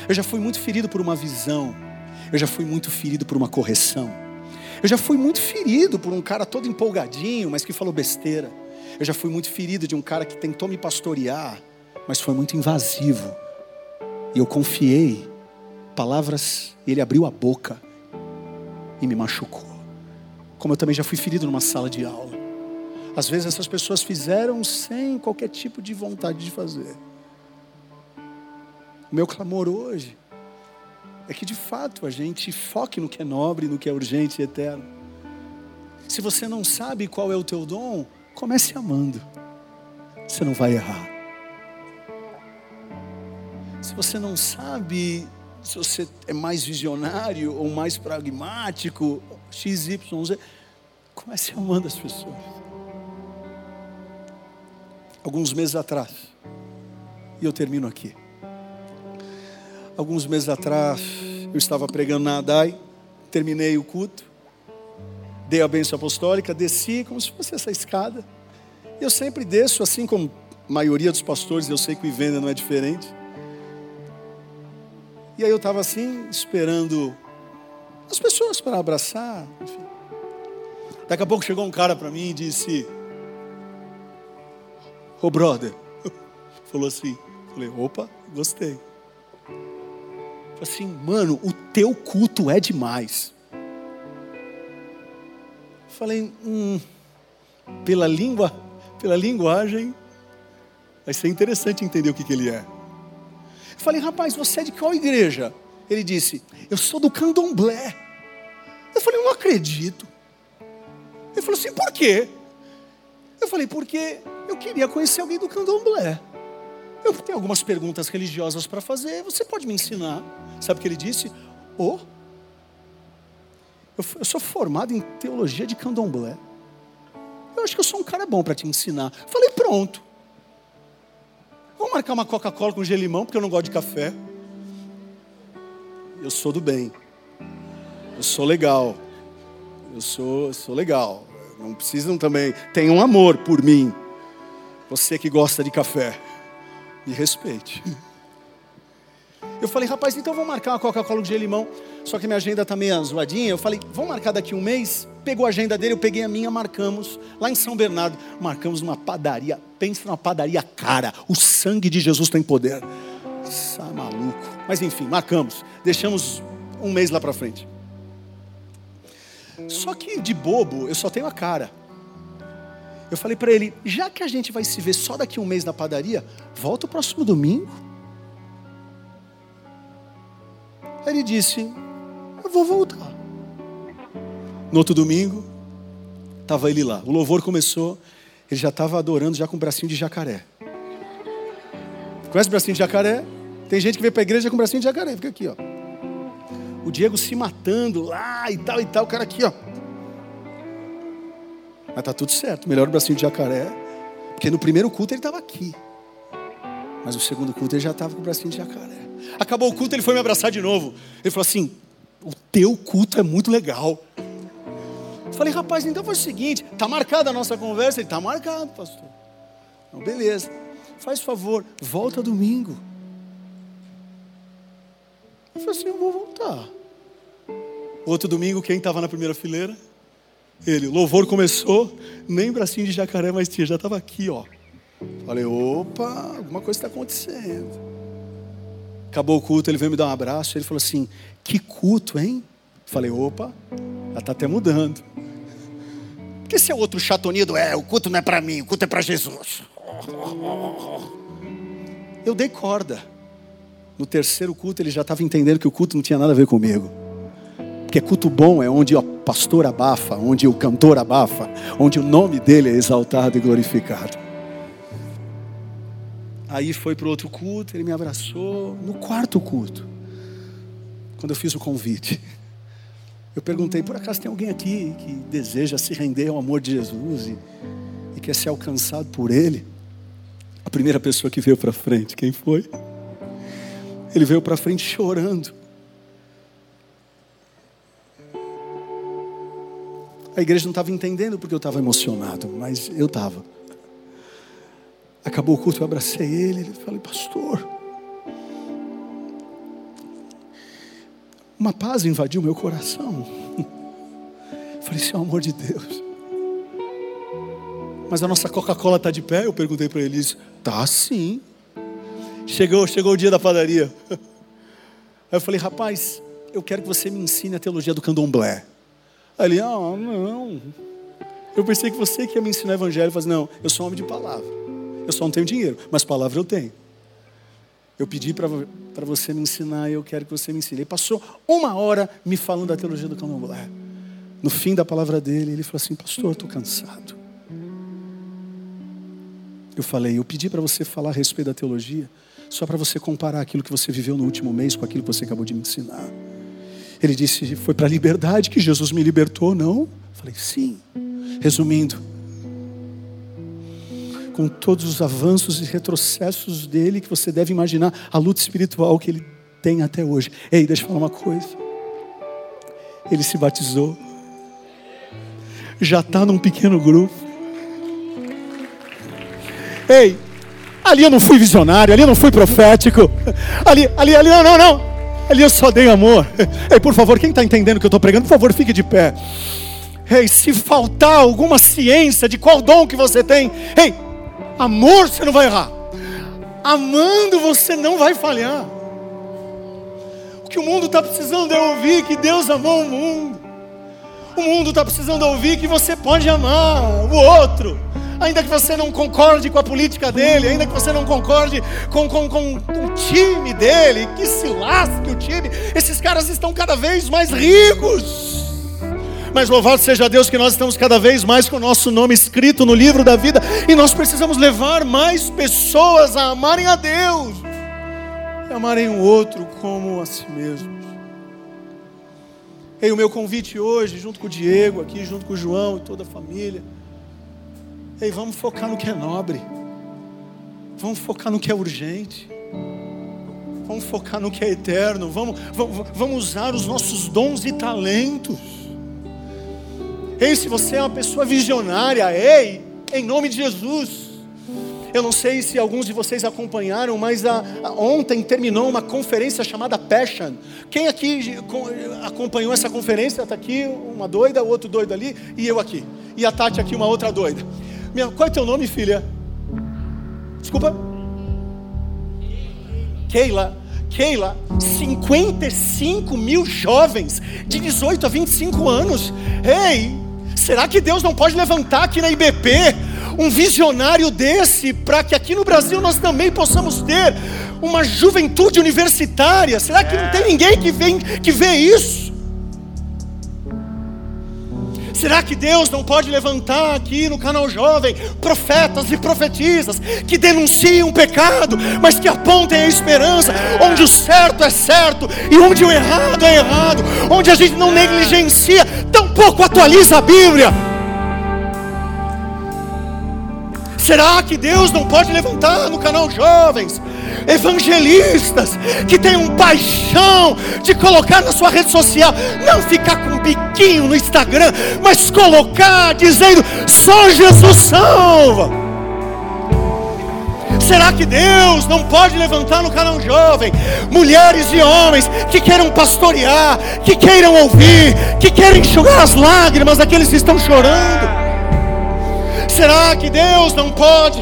A: Eu já fui muito ferido por uma visão. Eu já fui muito ferido por uma correção. Eu já fui muito ferido por um cara todo empolgadinho, mas que falou besteira. Eu já fui muito ferido de um cara que tentou me pastorear, mas foi muito invasivo. E eu confiei palavras, ele abriu a boca e me machucou. Como eu também já fui ferido numa sala de aula. Às vezes essas pessoas fizeram sem qualquer tipo de vontade de fazer. O meu clamor hoje é que de fato a gente foque no que é nobre, no que é urgente e eterno. Se você não sabe qual é o teu dom, comece amando. Você não vai errar. Se você não sabe se você é mais visionário ou mais pragmático, X, Y, Z. Comece amando as pessoas. Alguns meses atrás, e eu termino aqui. Alguns meses atrás, eu estava pregando na Adai, terminei o culto, dei a bênção apostólica, desci como se fosse essa escada. Eu sempre desço, assim como a maioria dos pastores, eu sei que o Ivenda não é diferente. E aí eu estava assim, esperando as pessoas para abraçar. Enfim. Daqui a pouco chegou um cara para mim e disse: Ô oh, brother, falou assim. Falei: opa, gostei. Assim, mano, o teu culto é demais. Falei, hum, pela língua, pela linguagem, vai ser interessante entender o que, que ele é. Falei, rapaz, você é de qual igreja? Ele disse: Eu sou do candomblé. Eu falei: Eu não acredito. Ele falou assim: Por quê? Eu falei: Porque eu queria conhecer alguém do candomblé. Eu tenho algumas perguntas religiosas para fazer. Você pode me ensinar? Sabe o que ele disse? Oh, eu sou formado em teologia de candomblé. Eu acho que eu sou um cara bom para te ensinar. Falei: Pronto. Vamos marcar uma Coca-Cola com gelimão, porque eu não gosto de café eu sou do bem. Eu sou legal. Eu sou, sou legal. Não precisam também. Tenham um amor por mim. Você que gosta de café, me respeite. Eu falei, rapaz, então vamos marcar uma Coca-Cola de limão. Só que minha agenda está meio zoadinha. Eu falei, vamos marcar daqui um mês. Pegou a agenda dele, eu peguei a minha, marcamos. Lá em São Bernardo, marcamos uma padaria. Pensa numa padaria cara. O sangue de Jesus tem poder. Nossa, maluco. Mas enfim, marcamos. Deixamos um mês lá para frente. Só que de bobo, eu só tenho a cara. Eu falei para ele: já que a gente vai se ver só daqui um mês na padaria, volta o próximo domingo. Ele disse: eu vou voltar. No outro domingo, estava ele lá. O louvor começou, ele já estava adorando, já com o bracinho de jacaré. Conhece o bracinho de jacaré? Tem gente que vem para a igreja com o bracinho de jacaré, fica aqui, ó. O Diego se matando lá e tal e tal, o cara aqui, ó. Mas tá tudo certo, melhor o bracinho de jacaré, porque no primeiro culto ele estava aqui. Mas no segundo culto ele já estava com o bracinho de jacaré. Acabou o culto, ele foi me abraçar de novo. Ele falou assim: "O teu culto é muito legal". falei, rapaz, então faz o seguinte, tá marcada a nossa conversa, ele tá marcado, pastor. Então, beleza. Faz favor, volta domingo. Eu falei assim: eu vou voltar. Outro domingo, quem estava na primeira fileira? Ele. O louvor começou, nem bracinho de jacaré mais tinha, já estava aqui, ó. Falei: opa, alguma coisa está acontecendo. Acabou o culto, ele veio me dar um abraço. Ele falou assim: que culto, hein? Falei: opa, já está até mudando. Porque esse é outro chatonido, é, o culto não é para mim, o culto é para Jesus. Eu dei corda. No terceiro culto ele já estava entendendo que o culto não tinha nada a ver comigo. Porque culto bom é onde ó, pastor abafa, onde o cantor abafa, onde o nome dele é exaltado e glorificado. Aí foi para o outro culto, ele me abraçou. No quarto culto, quando eu fiz o convite, eu perguntei: por acaso tem alguém aqui que deseja se render ao amor de Jesus e, e quer ser alcançado por Ele? A primeira pessoa que veio para frente, quem foi? Ele veio para frente chorando. A igreja não estava entendendo porque eu estava emocionado, mas eu estava. Acabou o culto, eu abracei ele, ele falei, pastor. Uma paz invadiu meu coração. Falei, isso é amor de Deus. Mas a nossa Coca-Cola está de pé? Eu perguntei para ele isso. Tá sim. Chegou, chegou o dia da padaria. Aí eu falei, rapaz, eu quero que você me ensine a teologia do candomblé. Ele, ah, não. Eu pensei que você que ia me ensinar o evangelho. Eu falei, não, eu sou um homem de palavra. Eu só não tenho dinheiro, mas palavra eu tenho. Eu pedi para você me ensinar e eu quero que você me ensine. Ele passou uma hora me falando da teologia do candomblé. No fim da palavra dele, ele falou assim: Pastor, estou cansado. Eu falei: Eu pedi para você falar a respeito da teologia, só para você comparar aquilo que você viveu no último mês com aquilo que você acabou de me ensinar. Ele disse: Foi para a liberdade que Jesus me libertou, não? Eu falei: Sim. Resumindo, com todos os avanços e retrocessos dele que você deve imaginar, a luta espiritual que ele tem até hoje. Ei, deixa eu falar uma coisa. Ele se batizou, já está num pequeno grupo. Ei, ali eu não fui visionário, ali eu não fui profético, ali, ali, ali, não, não, não. Ali eu só dei amor. Ei, por favor, quem está entendendo o que eu estou pregando, por favor, fique de pé. Ei, se faltar alguma ciência de qual dom que você tem, ei, Amor, você não vai errar. Amando, você não vai falhar. O que o mundo está precisando é ouvir que Deus amou o mundo. O mundo está precisando ouvir que você pode amar o outro. Ainda que você não concorde com a política dele, ainda que você não concorde com, com, com, com o time dele, que se lasque o time, esses caras estão cada vez mais ricos. Mas louvado seja Deus que nós estamos cada vez mais com o nosso nome escrito no livro da vida e nós precisamos levar mais pessoas a amarem a Deus e amarem o outro como a si mesmos. Ei, o meu convite hoje, junto com o Diego aqui, junto com o João e toda a família. Ei, vamos focar no que é nobre. Vamos focar no que é urgente. Vamos focar no que é eterno. Vamos, vamos, vamos usar os nossos dons e talentos Ei, se você é uma pessoa visionária, ei, em nome de Jesus. Eu não sei se alguns de vocês acompanharam, mas a, a, ontem terminou uma conferência chamada Passion. Quem aqui acompanhou essa conferência? Está aqui uma doida, o outro doido ali, e eu aqui. E a Tati aqui, uma outra doida. Minha, qual é teu nome, filha? Desculpa? Keila. Keila, 55 mil jovens de 18 a 25 anos. Ei, Será que Deus não pode levantar aqui na IBP um visionário desse para que aqui no Brasil nós também possamos ter uma juventude universitária? Será que não tem ninguém que, vem, que vê isso? Será que Deus não pode levantar aqui no canal jovem profetas e profetisas que denunciam o pecado, mas que apontem a esperança, onde o certo é certo e onde o errado é errado, onde a gente não negligencia pouco atualiza a Bíblia. Será que Deus não pode levantar no canal Jovens evangelistas que tenham paixão de colocar na sua rede social, não ficar com biquinho no Instagram, mas colocar dizendo: só Jesus salva. Será que Deus não pode levantar no canal jovem mulheres e homens que queiram pastorear, que queiram ouvir, que querem enxugar as lágrimas daqueles que estão chorando? Será que Deus não pode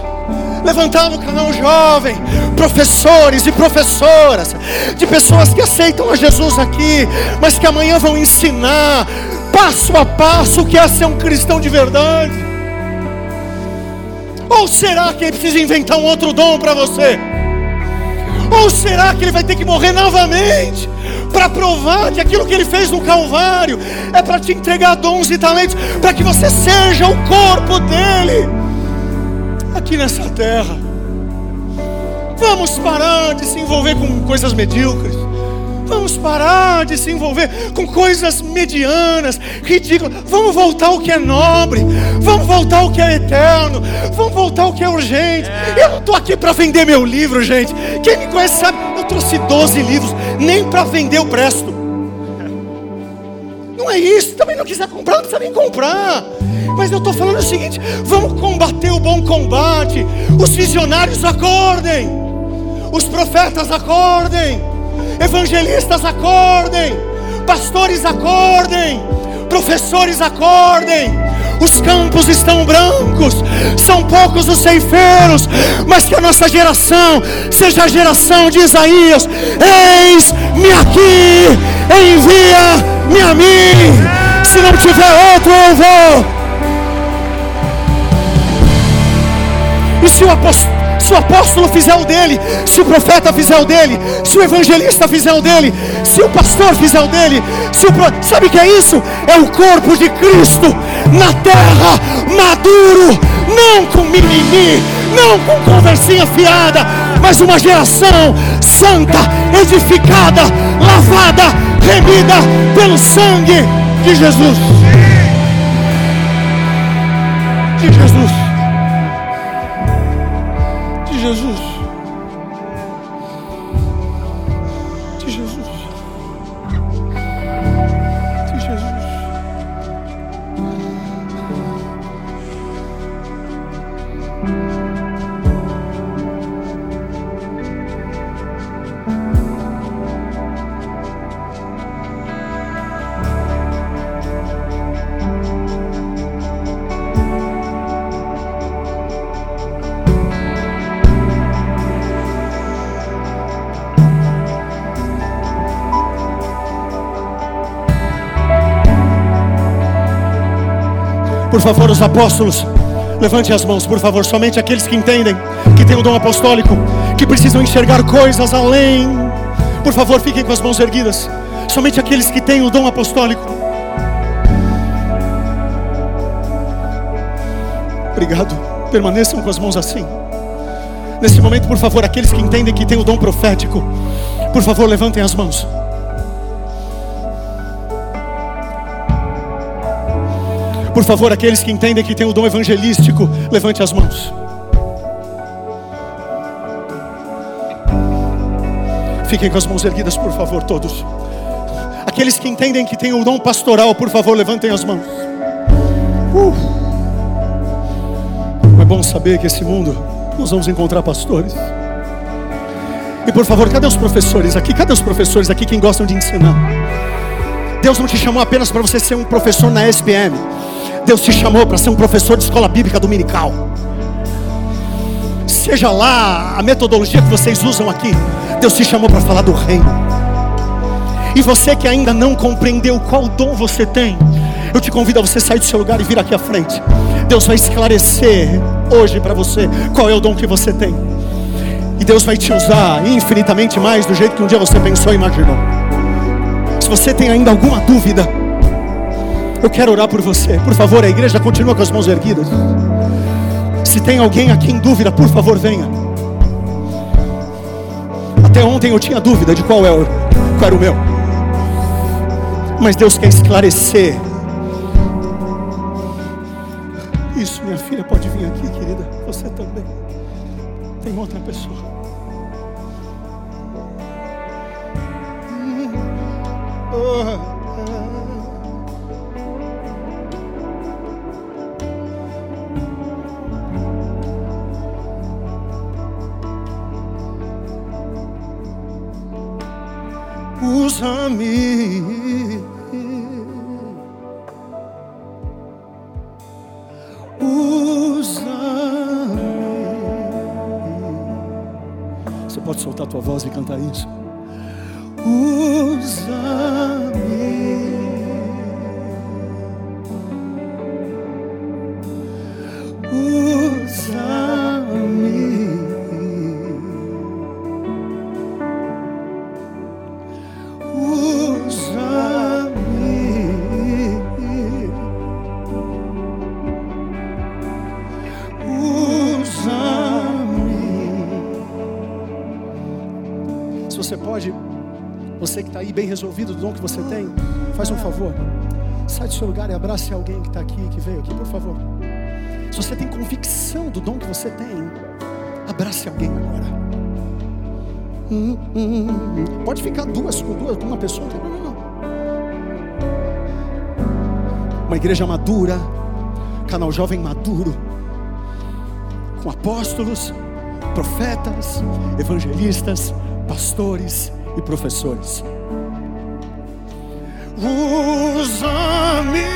A: levantar no canal jovem professores e professoras, de pessoas que aceitam a Jesus aqui, mas que amanhã vão ensinar passo a passo o que é ser um cristão de verdade? Ou será que ele precisa inventar um outro dom para você? Ou será que ele vai ter que morrer novamente para provar que aquilo que ele fez no Calvário é para te entregar dons e talentos, para que você seja o corpo dele aqui nessa terra? Vamos parar de se envolver com coisas medíocres. Vamos parar de se envolver com coisas medianas, ridículas. Vamos voltar ao que é nobre. Vamos voltar ao que é eterno. Vamos voltar ao que é urgente. Eu não estou aqui para vender meu livro, gente. Quem me conhece sabe, eu trouxe 12 livros. Nem para vender eu presto. Não é isso. Também não quiser comprar, não precisa nem comprar. Mas eu estou falando o seguinte: vamos combater o bom combate. Os visionários acordem. Os profetas acordem evangelistas acordem, pastores acordem, professores acordem. Os campos estão brancos, são poucos os ceifeiros, mas que a nossa geração seja a geração de Isaías: Eis-me aqui, envia-me a mim. Se não tiver outro, eu vou. E se o apóstolo se o apóstolo fizer o dele, se o profeta fizer o dele, se o evangelista fizer o dele, se o pastor fizer o dele, se o pro... sabe o que é isso? É o corpo de Cristo na terra, maduro, não com mimimi, não com conversinha fiada, mas uma geração santa, edificada, lavada, remida pelo sangue de Jesus. De Jesus. Jesus. Favor, os apóstolos, levante as mãos, por favor. Somente aqueles que entendem que tem o dom apostólico, que precisam enxergar coisas além. Por favor, fiquem com as mãos erguidas. Somente aqueles que têm o dom apostólico. Obrigado. Permaneçam com as mãos assim. Nesse momento, por favor, aqueles que entendem que tem o dom profético, por favor, levantem as mãos. Por favor, aqueles que entendem que tem o dom evangelístico, levante as mãos. Fiquem com as mãos erguidas, por favor, todos. Aqueles que entendem que tem o dom pastoral, por favor, levantem as mãos. Uh. É bom saber que esse mundo nós vamos encontrar pastores. E por favor, cadê os professores aqui? Cadê os professores aqui que gostam de ensinar? Deus não te chamou apenas para você ser um professor na SPM. Deus te chamou para ser um professor de escola bíblica dominical. Seja lá a metodologia que vocês usam aqui, Deus te chamou para falar do reino. E você que ainda não compreendeu qual dom você tem, eu te convido a você sair do seu lugar e vir aqui à frente. Deus vai esclarecer hoje para você qual é o dom que você tem. E Deus vai te usar infinitamente mais do jeito que um dia você pensou e imaginou. Se você tem ainda alguma dúvida, eu quero orar por você. Por favor, a igreja continua com as mãos erguidas. Se tem alguém aqui em dúvida, por favor, venha. Até ontem eu tinha dúvida de qual, é o, qual era o meu. Mas Deus quer esclarecer. Isso, minha filha, pode vir aqui, querida. Você também. Tem outra pessoa. Oh. Dom que você tem, faz um favor. Sai do seu lugar e abrace alguém que está aqui, que veio aqui, por favor. Se você tem convicção do dom que você tem, abrace alguém agora. Hum, hum, hum. Pode ficar duas com duas, com uma pessoa. Não, não, não. Uma igreja madura, canal jovem maduro, com apóstolos, profetas, evangelistas, pastores e professores. Usa-me.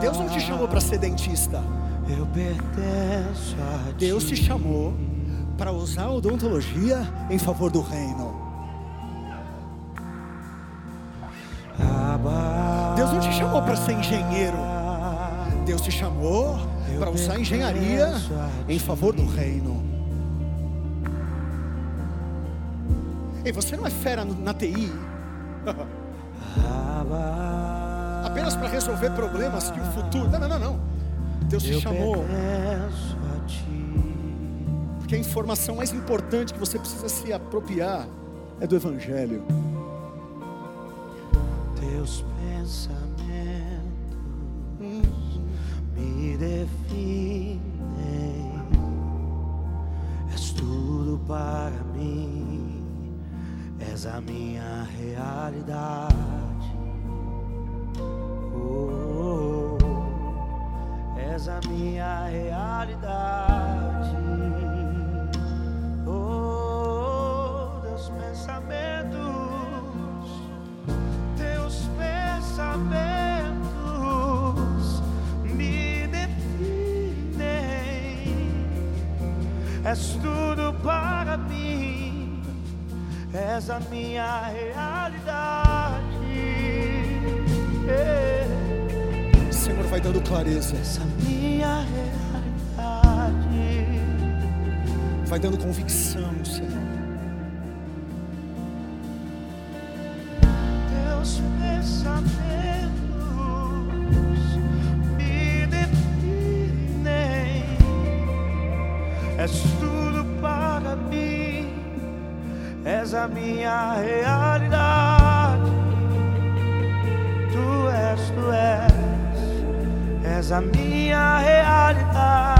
A: Deus não te chamou para ser dentista.
B: Eu pertenço a.
A: Deus te chamou para usar a odontologia em favor do reino. Deus não te chamou para ser engenheiro. Deus te chamou para usar a engenharia em favor do reino. Ei, você não é fera na TI apenas para resolver problemas que o futuro. Não, não, não, não. Deus te chamou porque a informação mais importante que você precisa se apropriar é do Evangelho.
B: A minha realidade.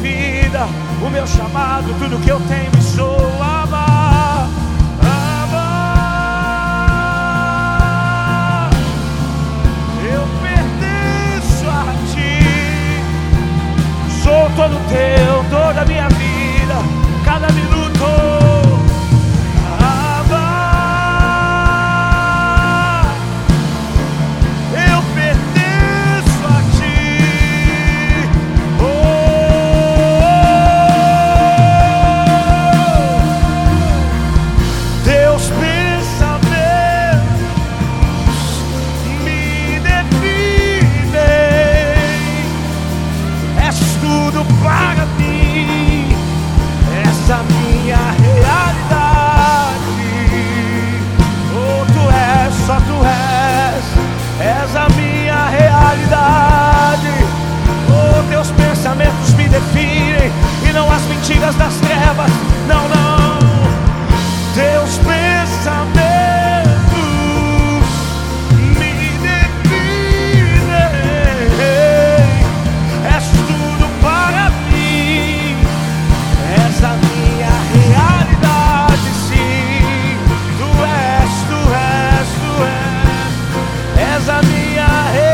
B: Vida, o meu chamado, tudo que eu tenho e sou, Abba, Abba, eu pertenço a ti, sou todo teu, toda a minha vida, cada minuto. Definem e não as mentiras das trevas. Não, não. Teus pensamentos me definem. És tudo para mim. És a minha realidade, sim. Tu és, tu és, tu és. És a minha realidade.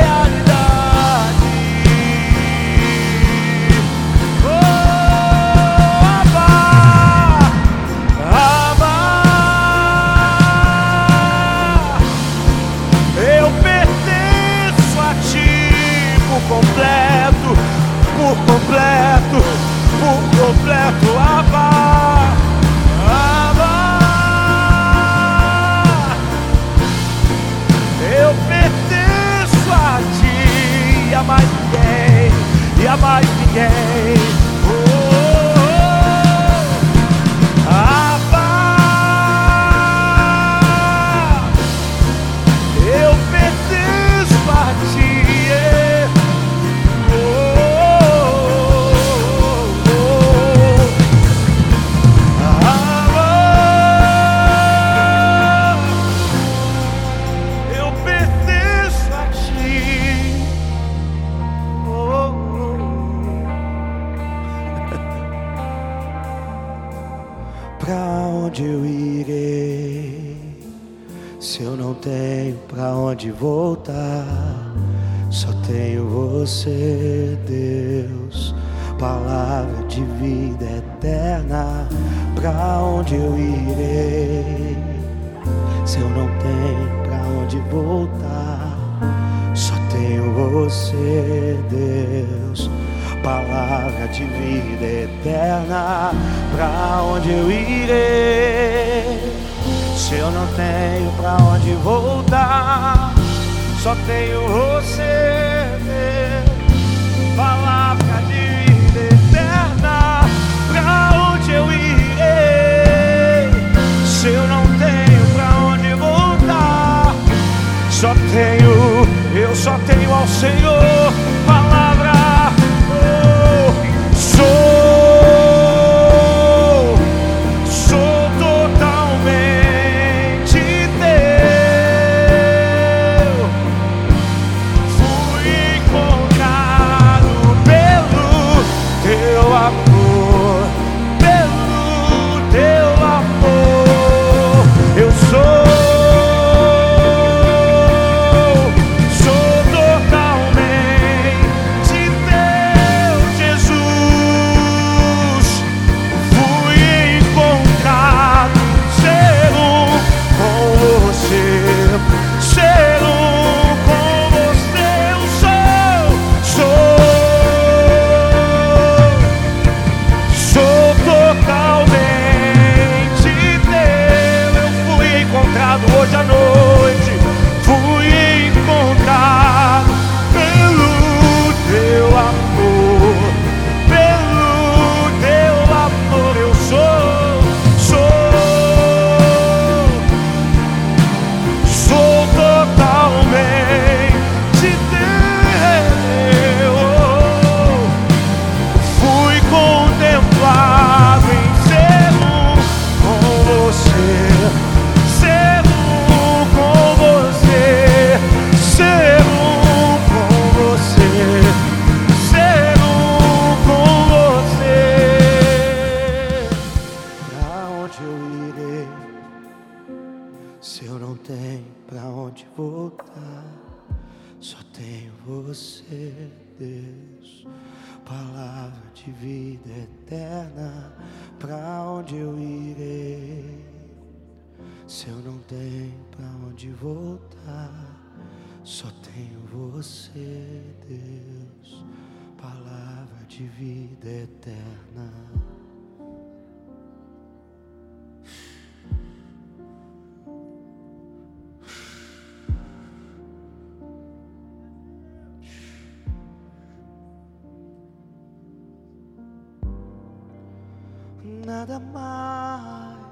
B: nada mais,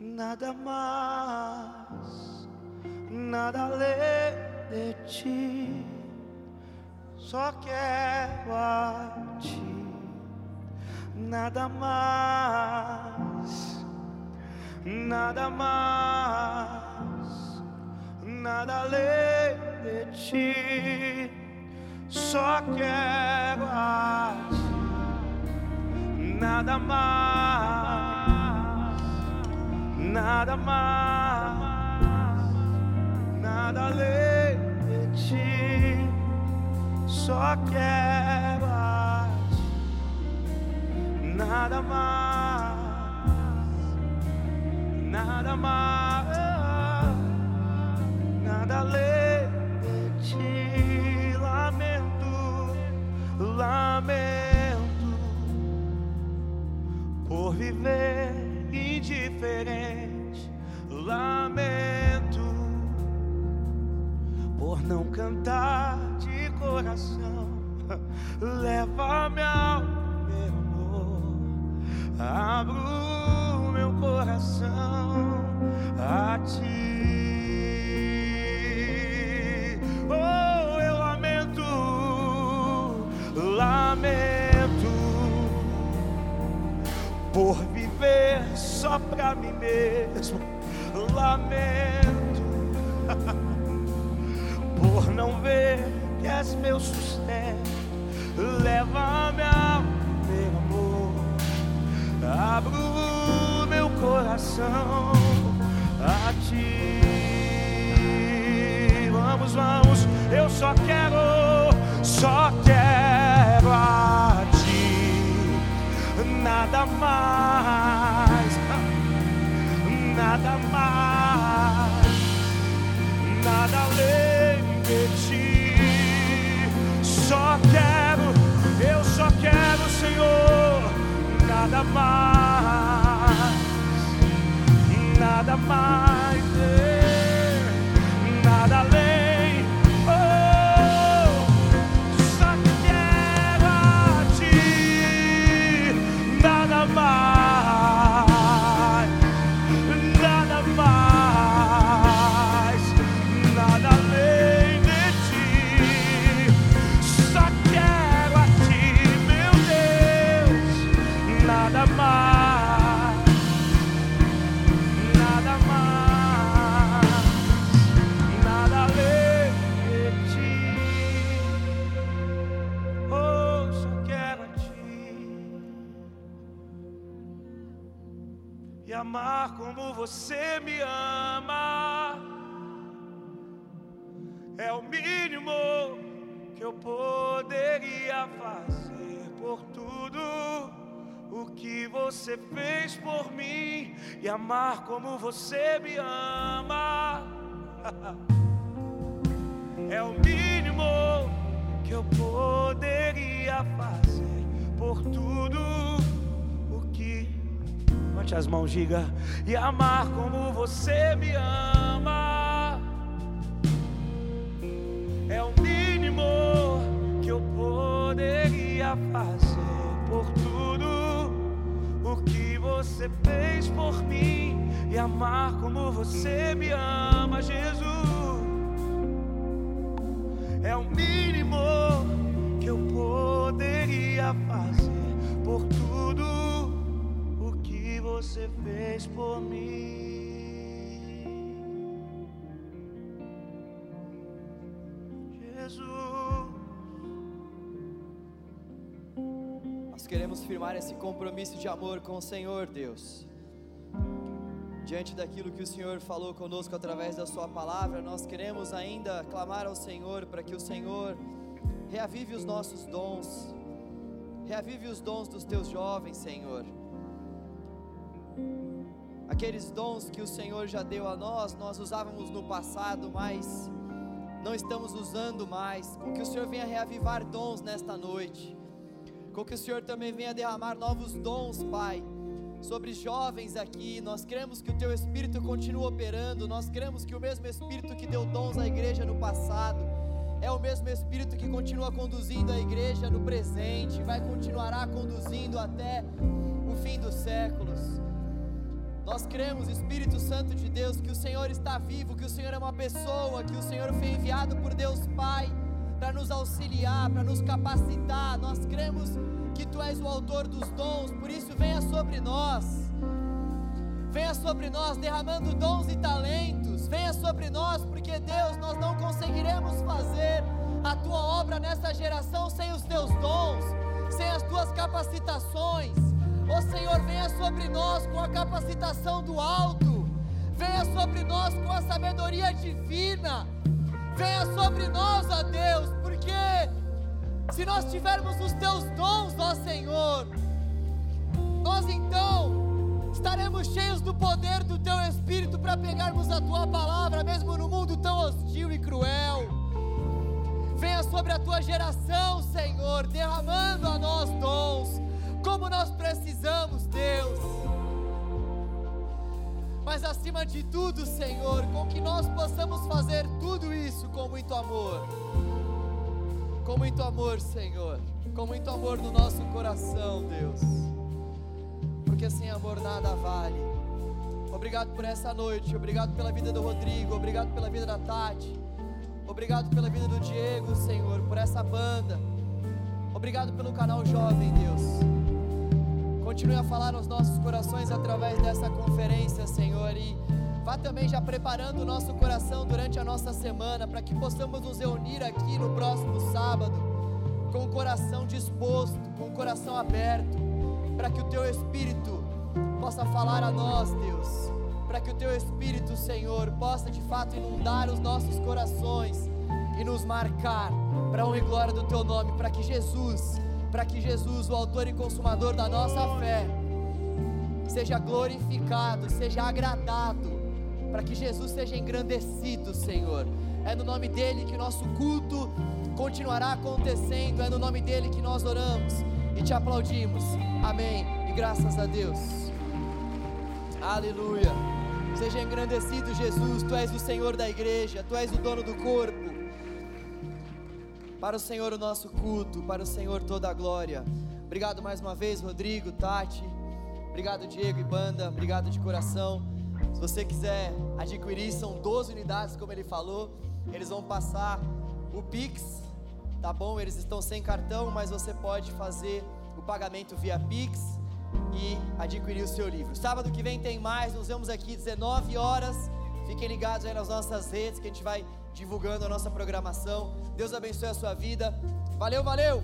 B: nada mais, nada além de ti. Só quero a ti, nada mais, nada mais, nada além de ti. Só quero a ti nada mais, nada mais, nada além de ti, só quebras, nada mais, nada mais, nada além. viver indiferente. Lamento por não cantar de coração. Leva-me ao meu amor, abro meu coração a ti. Oh, por viver só pra mim mesmo. Lamento por não ver que és meu sustento. Leva-me ao meu amor. Abro meu coração a ti. Vamos, vamos, eu só quero, só quero. Nada mais, nada mais, nada além de ti. Só quero, eu só quero, Senhor, nada mais, nada mais, como você me ama. É o mínimo que eu poderia fazer por tudo o que você fez por mim e amar como você me ama. É o mínimo que eu poderia fazer por tudo Levante as mãos, diga: E amar como você me ama. É o mínimo que eu poderia fazer por tudo o que você fez por mim. E amar como você me ama, Jesus. Por mim. Jesus.
C: Nós queremos firmar esse compromisso de amor com o Senhor, Deus. Diante daquilo que o Senhor falou conosco através da Sua palavra, nós queremos ainda clamar ao Senhor para que o Senhor reavive os nossos dons, reavive os dons dos teus jovens, Senhor Aqueles dons que o Senhor já deu a nós, nós usávamos no passado, mas não estamos usando mais. Com que o Senhor venha reavivar dons nesta noite. Com que o Senhor também venha derramar novos dons, Pai, sobre jovens aqui. Nós cremos que o Teu Espírito continua operando. Nós cremos que o mesmo Espírito que deu dons à igreja no passado é o mesmo Espírito que continua conduzindo a igreja no presente, vai continuará conduzindo até o fim dos séculos. Nós cremos, Espírito Santo de Deus, que o Senhor está vivo, que o Senhor é uma pessoa, que o Senhor foi enviado por Deus Pai para nos auxiliar, para nos capacitar. Nós cremos que Tu és o autor dos dons, por isso venha sobre nós. Venha sobre nós derramando dons e talentos. Venha sobre nós, porque Deus, nós não conseguiremos fazer a tua obra nessa geração sem os teus dons, sem as tuas capacitações. Ó Senhor, venha sobre nós com a capacitação do alto, venha sobre nós com a sabedoria divina, venha sobre nós, ó Deus, porque se nós tivermos os teus dons, ó Senhor, nós então estaremos cheios do poder do teu Espírito para pegarmos a tua palavra, mesmo no mundo tão hostil e cruel. Venha sobre a tua geração, Senhor, derramando a nós dons como nós precisamos, Deus. Mas acima de tudo, Senhor, com que nós possamos fazer tudo isso com muito amor. Com muito amor, Senhor. Com muito amor no nosso coração, Deus. Porque sem amor nada vale. Obrigado por essa noite, obrigado pela vida do Rodrigo, obrigado pela vida da Tati, obrigado pela vida do Diego, Senhor, por essa banda. Obrigado pelo canal Jovem, Deus. Continue a falar nos nossos corações através dessa conferência, Senhor. E vá também já preparando o nosso coração durante a nossa semana para que possamos nos reunir aqui no próximo sábado com o coração disposto, com o coração aberto, para que o Teu Espírito possa falar a nós, Deus. Para que o Teu Espírito, Senhor, possa de fato inundar os nossos corações e nos marcar para a honra e glória do Teu nome, para que Jesus para que Jesus, o autor e consumador da nossa fé, seja glorificado, seja agradado, para que Jesus seja engrandecido, Senhor. É no nome dele que o nosso culto continuará acontecendo, é no nome dele que nós oramos e te aplaudimos. Amém. E graças a Deus. Aleluia. Seja engrandecido, Jesus. Tu és o Senhor da igreja, tu és o dono do corpo. Para o Senhor o nosso culto, para o Senhor toda a glória. Obrigado mais uma vez, Rodrigo, Tati. Obrigado, Diego e banda. Obrigado de coração. Se você quiser adquirir, são 12 unidades, como ele falou. Eles vão passar o Pix, tá bom? Eles estão sem cartão, mas você pode fazer o pagamento via Pix e adquirir o seu livro. Sábado que vem tem mais, nos vemos aqui 19 horas. Fiquem ligados aí nas nossas redes que a gente vai divulgando a nossa programação. Deus abençoe a sua vida. Valeu, valeu!